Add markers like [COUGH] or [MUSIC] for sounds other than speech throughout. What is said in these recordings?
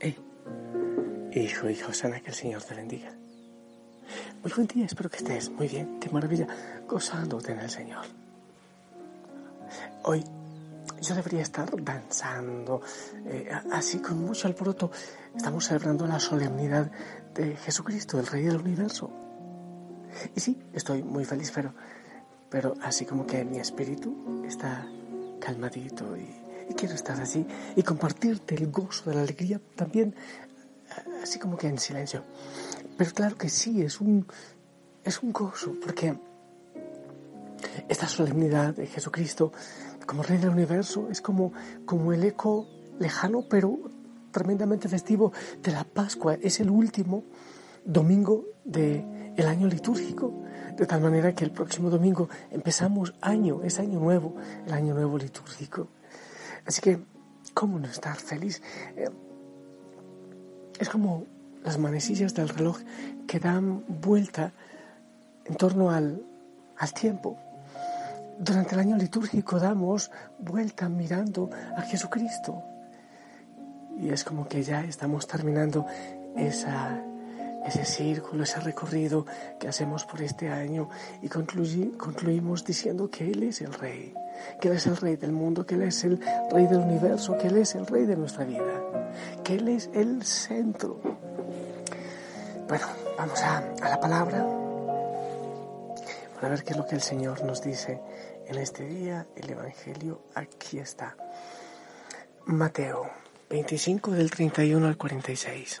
Hijo, hijo, sana, que el Señor te bendiga. Muy buen día, espero que estés muy bien, de maravilla, gozándote en el Señor. Hoy yo debería estar danzando, eh, así con mucho alboroto. Estamos celebrando la solemnidad de Jesucristo, el Rey del Universo. Y sí, estoy muy feliz, pero, pero así como que mi espíritu está calmadito y, y quiero estar así y compartirte el gozo de la alegría también así como que en silencio. Pero claro que sí, es un, es un gozo, porque esta solemnidad de Jesucristo como Rey del Universo es como, como el eco lejano, pero tremendamente festivo de la Pascua. Es el último domingo del el año litúrgico. De tal manera que el próximo domingo empezamos año, es año nuevo, el año nuevo litúrgico. Así que, ¿cómo no estar feliz? Eh, es como las manecillas del reloj que dan vuelta en torno al, al tiempo. Durante el año litúrgico damos vuelta mirando a Jesucristo. Y es como que ya estamos terminando esa, ese círculo, ese recorrido que hacemos por este año y concluimos diciendo que Él es el Rey, que Él es el Rey del mundo, que Él es el Rey del universo, que Él es el Rey de nuestra vida que Él es el centro. Bueno, vamos a, la palabra para ver qué es lo que el Señor nos dice en este día. El Evangelio aquí está. Mateo 25 del 31 al 46.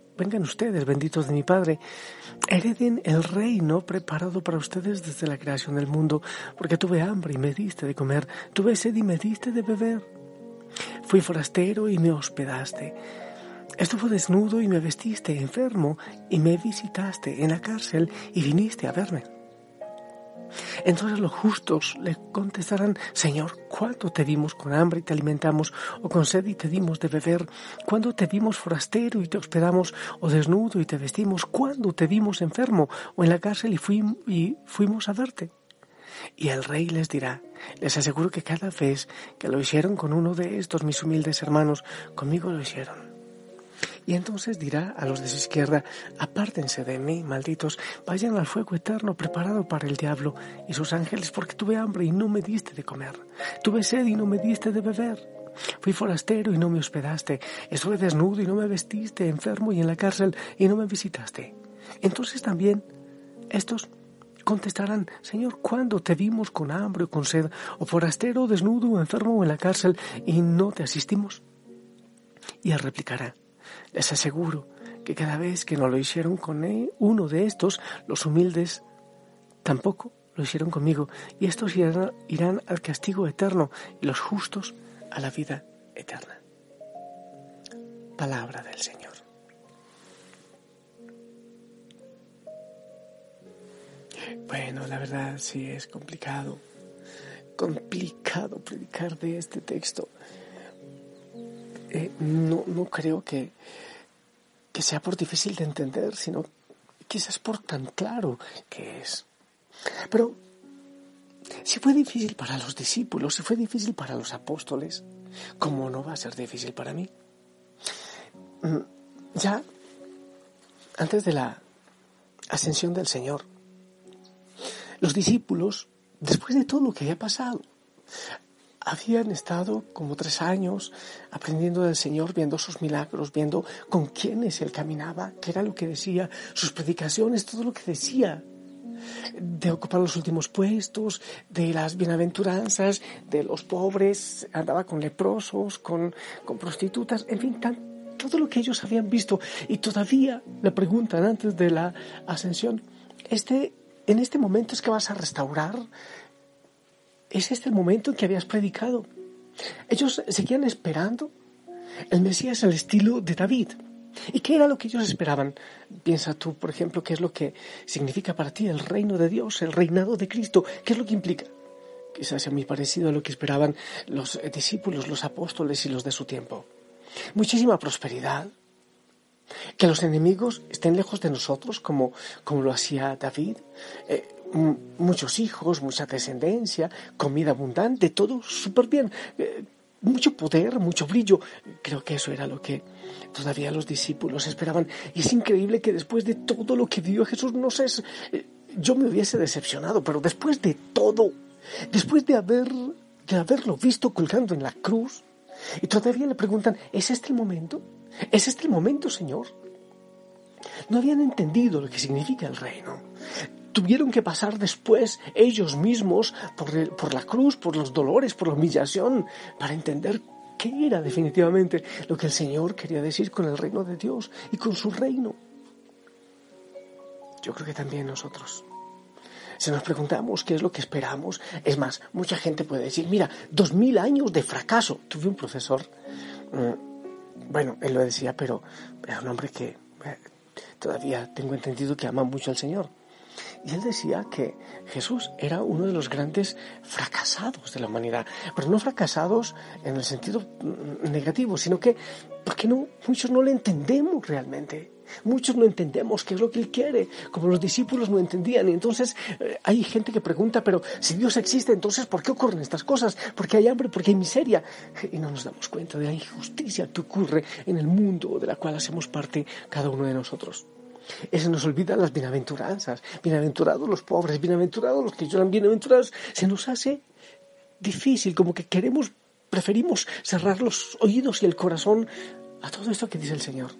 vengan ustedes benditos de mi Padre, hereden el reino preparado para ustedes desde la creación del mundo, porque tuve hambre y me diste de comer, tuve sed y me diste de beber, fui forastero y me hospedaste. Estuvo desnudo y me vestiste enfermo y me visitaste en la cárcel y viniste a verme. Entonces los justos le contestarán, Señor, ¿cuándo te vimos con hambre y te alimentamos, o con sed y te dimos de beber? ¿Cuándo te vimos forastero y te hospedamos, o desnudo y te vestimos? ¿Cuándo te vimos enfermo o en la cárcel y, fuimos, a verte? Y el rey les dirá, les aseguro que cada vez que lo hicieron con uno de estos mis humildes hermanos, conmigo lo hicieron. Y entonces dirá a los de su izquierda, apártense de mí, malditos, vayan al fuego eterno preparado para el diablo y sus ángeles, porque tuve hambre y no me diste de comer, tuve sed y no me diste de beber. Fui forastero y no me hospedaste, estuve desnudo y no me vestiste, enfermo y en la cárcel y no me visitaste. Entonces también estos contestarán, Señor, ¿cuándo te vimos con hambre o con sed, o forastero, desnudo, o enfermo o en la cárcel y no te asistimos? Y él replicará, les aseguro que cada vez que no lo hicieron con uno de estos, los humildes, tampoco lo hicieron conmigo, y estos irán, irán al castigo eterno y los justos a la vida eterna. Palabra del Señor. Bueno, la verdad sí es complicado, complicado predicar de este texto. Eh, no, no creo que, que sea por difícil de entender, sino quizás por tan claro que es. Pero si fue difícil para los discípulos, si fue difícil para los apóstoles, ¿cómo no va a ser difícil para mí? Mm, ya antes de la ascensión del Señor, los discípulos, después de todo lo que había pasado, habían estado como tres años aprendiendo del Señor, viendo sus milagros, viendo con quiénes Él caminaba, qué era lo que decía, sus predicaciones, todo lo que decía, de ocupar los últimos puestos, de las bienaventuranzas, de los pobres, andaba con leprosos, con, con prostitutas, en fin, todo lo que ellos habían visto. Y todavía le preguntan antes de la ascensión, este, en este momento es que vas a restaurar ¿Es este el momento en que habías predicado? Ellos seguían esperando el Mesías al estilo de David. ¿Y qué era lo que ellos esperaban? Piensa tú, por ejemplo, qué es lo que significa para ti el reino de Dios, el reinado de Cristo. ¿Qué es lo que implica? Quizás sea muy parecido a lo que esperaban los discípulos, los apóstoles y los de su tiempo. Muchísima prosperidad. Que los enemigos estén lejos de nosotros, como, como lo hacía David. Eh, muchos hijos, mucha descendencia, comida abundante, todo súper bien. Eh, mucho poder, mucho brillo. Creo que eso era lo que todavía los discípulos esperaban. Y es increíble que después de todo lo que dio Jesús, no sé, eh, yo me hubiese decepcionado, pero después de todo, después de, haber, de haberlo visto colgando en la cruz, y todavía le preguntan, ¿es este el momento? ¿Es este el momento, Señor? No habían entendido lo que significa el reino tuvieron que pasar después ellos mismos por, la cruz, por los dolores, por la humillación, para entender qué era definitivamente lo que el Señor quería decir con el reino de Dios y con su reino. Yo creo que también nosotros. Si nos preguntamos qué es lo que esperamos, es más, mucha gente puede decir, mira, dos mil años de fracaso. Tuve un profesor, mm, bueno, él lo decía, pero era un hombre que eh, todavía tengo entendido que ama mucho al Señor. Y él decía que Jesús era uno de los grandes fracasados de la humanidad, pero no fracasados en el sentido negativo, sino que porque no muchos no le entendemos realmente. Muchos no entendemos qué es lo que Él quiere, como los discípulos no entendían. Y entonces eh, hay gente que pregunta, pero si Dios existe, entonces ¿por qué ocurren estas cosas? ¿Por qué hay hambre? ¿Por qué hay miseria? Y no nos damos cuenta de la injusticia que ocurre en el mundo de la cual hacemos parte cada uno de nosotros. Se nos olvidan las bienaventuranzas. Bienaventurados los pobres, bienaventurados los que lloran, bienaventurados. Se nos hace difícil, como que queremos, preferimos cerrar los oídos y el corazón a todo esto que dice el Señor.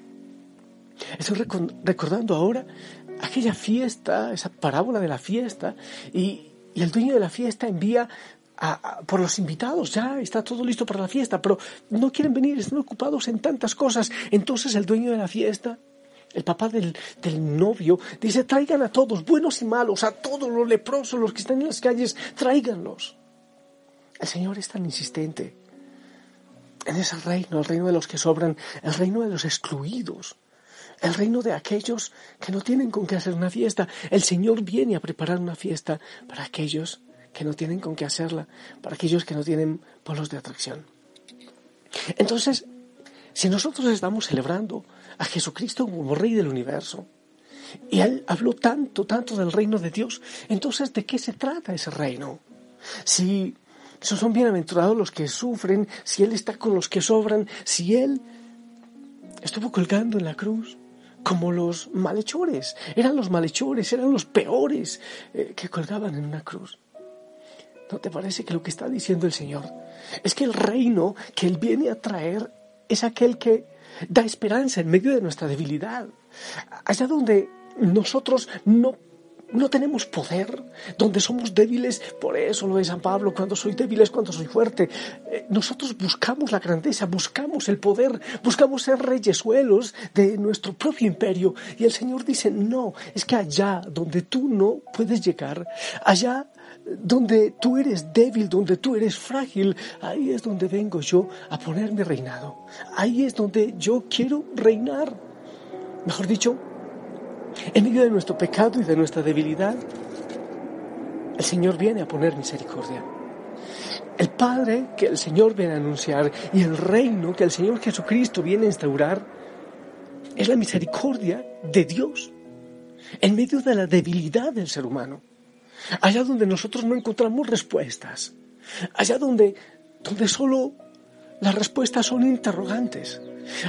Estoy recordando ahora aquella fiesta, esa parábola de la fiesta, y, el dueño de la fiesta envía por los invitados, ya está todo listo para la fiesta, pero no quieren venir, están ocupados en tantas cosas. Entonces el dueño de la fiesta el papá del, novio dice, traigan a todos, buenos y malos, a todos los leprosos, los que están en las calles, tráiganlos. El Señor es tan insistente en ese reino, el reino de los que sobran, el reino de los excluidos, el reino de aquellos que no tienen con qué hacer una fiesta. El Señor viene a preparar una fiesta para aquellos que no tienen con qué hacerla, para aquellos que no tienen polos de atracción. Entonces, si nosotros estamos celebrando a Jesucristo como Rey del universo. Y él habló tanto, tanto del reino de Dios. Entonces, ¿de qué se trata ese reino? Si son bienaventurados los que sufren, si Él está con los que sobran, si Él estuvo colgando en la cruz como los malhechores, eran los malhechores, eran los peores eh, que colgaban en una cruz. ¿No te parece que lo que está diciendo el Señor es que el reino que Él viene a traer es aquel que da esperanza en medio de nuestra debilidad. Allá donde nosotros no no tenemos poder, donde somos débiles, por eso lo de San Pablo, cuando soy débil es cuando soy fuerte. Eh, nosotros buscamos la grandeza, buscamos el poder, buscamos ser reyesuelos de nuestro propio imperio. Y el Señor dice, no, es que allá donde tú no puedes llegar, allá donde tú eres débil, donde tú eres frágil, ahí es donde vengo yo a poner mi reinado. Ahí es donde yo quiero reinar. Mejor dicho, en medio de nuestro pecado y de nuestra debilidad, el Señor viene a poner misericordia. El Padre que el Señor viene a anunciar y el reino que el Señor Jesucristo viene a instaurar es la misericordia de Dios en medio de la debilidad del ser humano allá donde nosotros no encontramos respuestas, allá donde, donde solo las respuestas son interrogantes,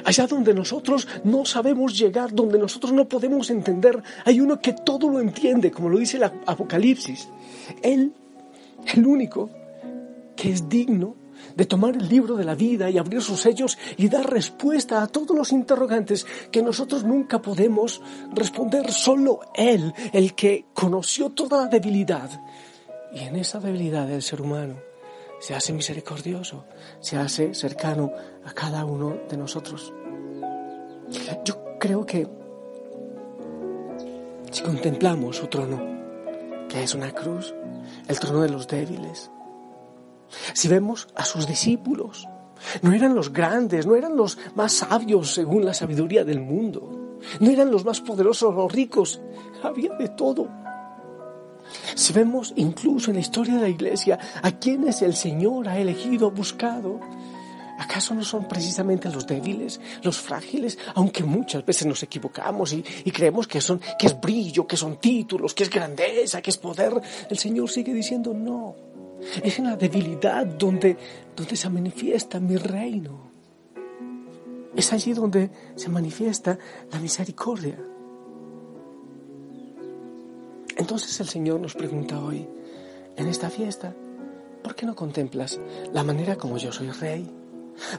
allá donde nosotros no sabemos llegar, donde nosotros no podemos entender, hay uno que todo lo entiende, como lo dice el Apocalipsis. Él, el único que es digno de tomar el libro de la vida y abrir sus sellos y dar respuesta a todos los interrogantes que nosotros nunca podemos responder. Solo Él, el que conoció toda la debilidad. Y en esa debilidad del ser humano se hace misericordioso, se hace cercano a cada uno de nosotros. Yo creo que si contemplamos su trono, que es una cruz, el trono de los débiles, si vemos a sus discípulos, no eran los grandes, no eran los más sabios según la sabiduría del mundo, no eran los más poderosos, los ricos, había de todo. Si vemos incluso en la historia de la iglesia a quienes el Señor ha elegido, buscado, ¿acaso no son precisamente los débiles, los frágiles? Aunque muchas veces nos equivocamos y, y, creemos que, son, que es brillo, que son títulos, que es grandeza, que es poder, el Señor sigue diciendo no. Es en la debilidad donde, donde se manifiesta mi reino. Es allí donde se manifiesta la misericordia. Entonces el Señor nos pregunta hoy, en esta fiesta, ¿por qué no contemplas la manera como yo soy rey?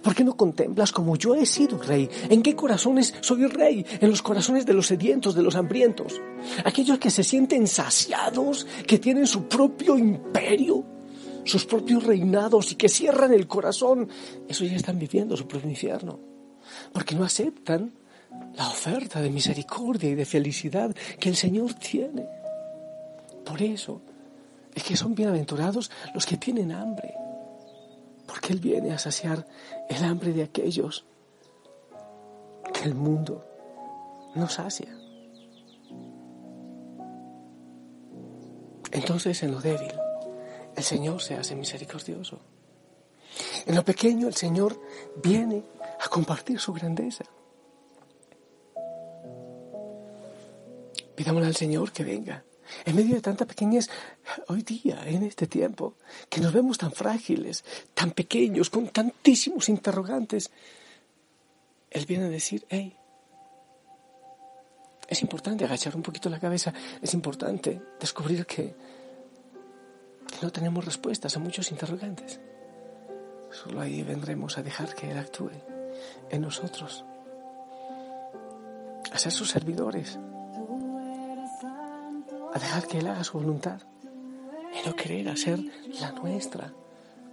¿Por qué no contemplas como yo he sido rey? ¿En qué corazones soy rey? En los corazones de los sedientos, de los hambrientos. Aquellos que se sienten saciados, que tienen su propio imperio, sus propios reinados y que cierran el corazón, eso ya están viviendo su propio infierno, porque no aceptan la oferta de misericordia y de felicidad que el Señor tiene. Por eso es que son bienaventurados los que tienen hambre, porque Él viene a saciar el hambre de aquellos que el mundo no sacia. Entonces en lo débil, el Señor se hace misericordioso. En lo pequeño el Señor viene a compartir su grandeza. Pidámosle al Señor que venga. En medio de tanta pequeñez, hoy día, en este tiempo, que nos vemos tan frágiles, tan pequeños, con tantísimos interrogantes, Él viene a decir, hey, es importante agachar un poquito la cabeza, es importante descubrir que no tenemos respuestas a muchos interrogantes. Solo ahí vendremos a dejar que Él actúe en nosotros, a ser sus servidores, a dejar que Él haga su voluntad y no querer hacer la nuestra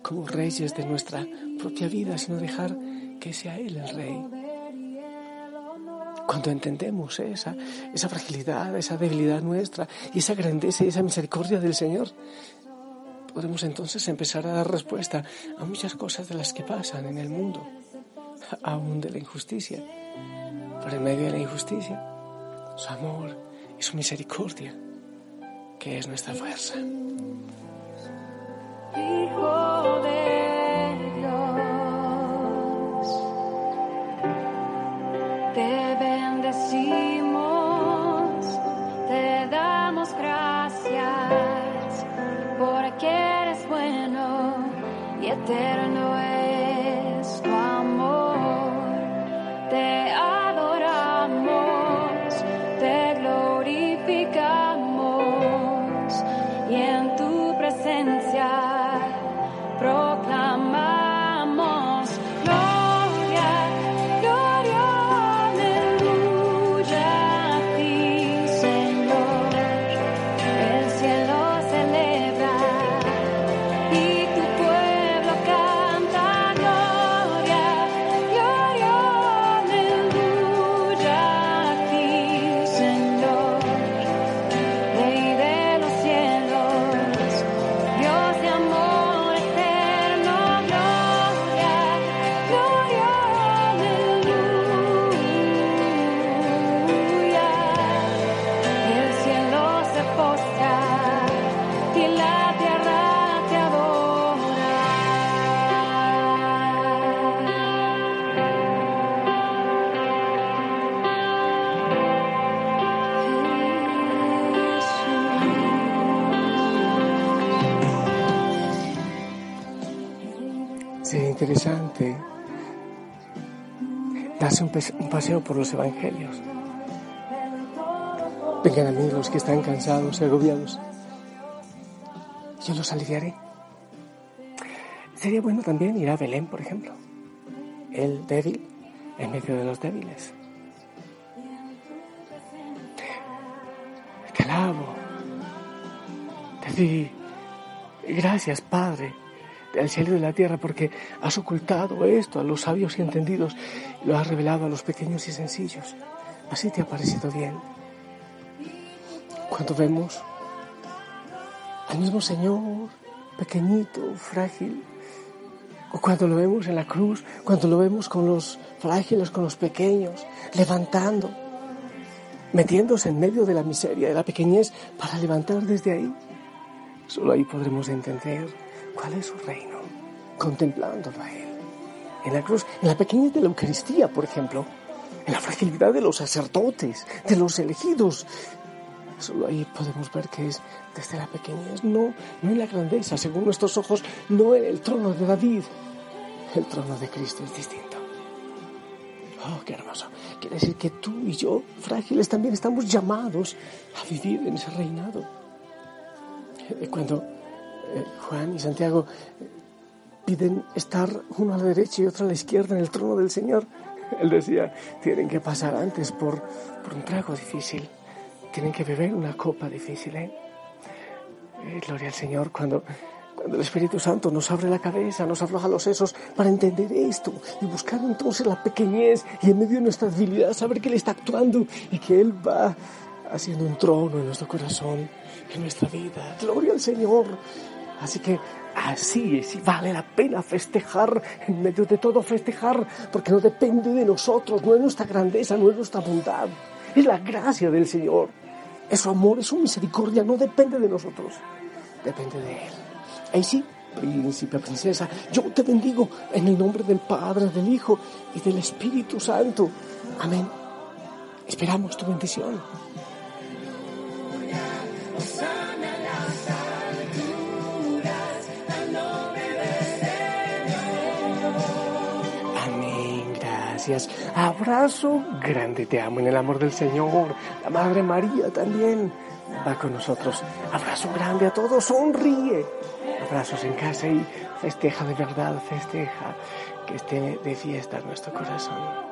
como reyes de nuestra propia vida, sino dejar que sea Él el rey. Cuando entendemos esa, esa fragilidad, esa debilidad nuestra y esa grandeza y esa misericordia del Señor, podemos entonces empezar a dar respuesta a muchas cosas de las que pasan en el mundo, aún de la injusticia. Por el medio de la injusticia, su amor y su misericordia, que es nuestra fuerza. Un, pase- un paseo por los evangelios. Vengan a mí los que están cansados y agobiados. Yo los aliviaré. Sería bueno también ir a Belén, por ejemplo. El débil en medio de los débiles. Te alabo. Te di gracias, Padre, del cielo y de la tierra, porque has ocultado esto a los sabios y entendidos lo has revelado a los pequeños y sencillos. Así te ha parecido bien. Cuando vemos al mismo Señor, pequeñito, frágil, o cuando lo vemos en la cruz, cuando lo vemos con los frágiles, con los pequeños, levantando, metiéndose en medio de la miseria, de la pequeñez, para levantar desde ahí. Solo ahí podremos entender cuál es su reino, contemplándolo a Él. En la cruz, en la pequeñez de la Eucaristía, por ejemplo, en la fragilidad de los sacerdotes, de los elegidos. Solo ahí podemos ver que es desde la pequeñez, no, no en la grandeza, según nuestros ojos, no en el trono de David. El trono de Cristo es distinto. Oh, qué hermoso. Quiere decir que tú y yo, frágiles, también estamos llamados a vivir en ese reinado. Eh, Cuando eh, Juan y Santiago eh, piden estar uno a la derecha y otro a la izquierda en el trono del Señor, [LAUGHS] él decía, tienen que pasar antes por, por un trago difícil, tienen que beber una copa difícil. ¿eh? Eh, gloria al Señor cuando, cuando el Espíritu Santo nos abre la cabeza, nos afloja los sesos para entender esto y buscar entonces la pequeñez y en medio de nuestra debilidad saber que Él está actuando y que Él va haciendo un trono en nuestro corazón, en nuestra vida. Gloria al Señor. Así que así y vale la pena festejar, en medio de todo festejar, porque no depende de nosotros, no es nuestra grandeza, no es nuestra bondad, es la gracia del Señor. Es su amor, es su misericordia, no depende de nosotros, depende de Él. Ahí sí, príncipe, princesa, yo te bendigo en el nombre del Padre, del Hijo y del Espíritu Santo. Amén. Esperamos tu bendición. Gracias. Abrazo grande, te amo en el amor del Señor. La Madre María también va con nosotros. Abrazo grande a todos, sonríe. Abrazos en casa y festeja de verdad, festeja que esté de fiesta nuestro corazón.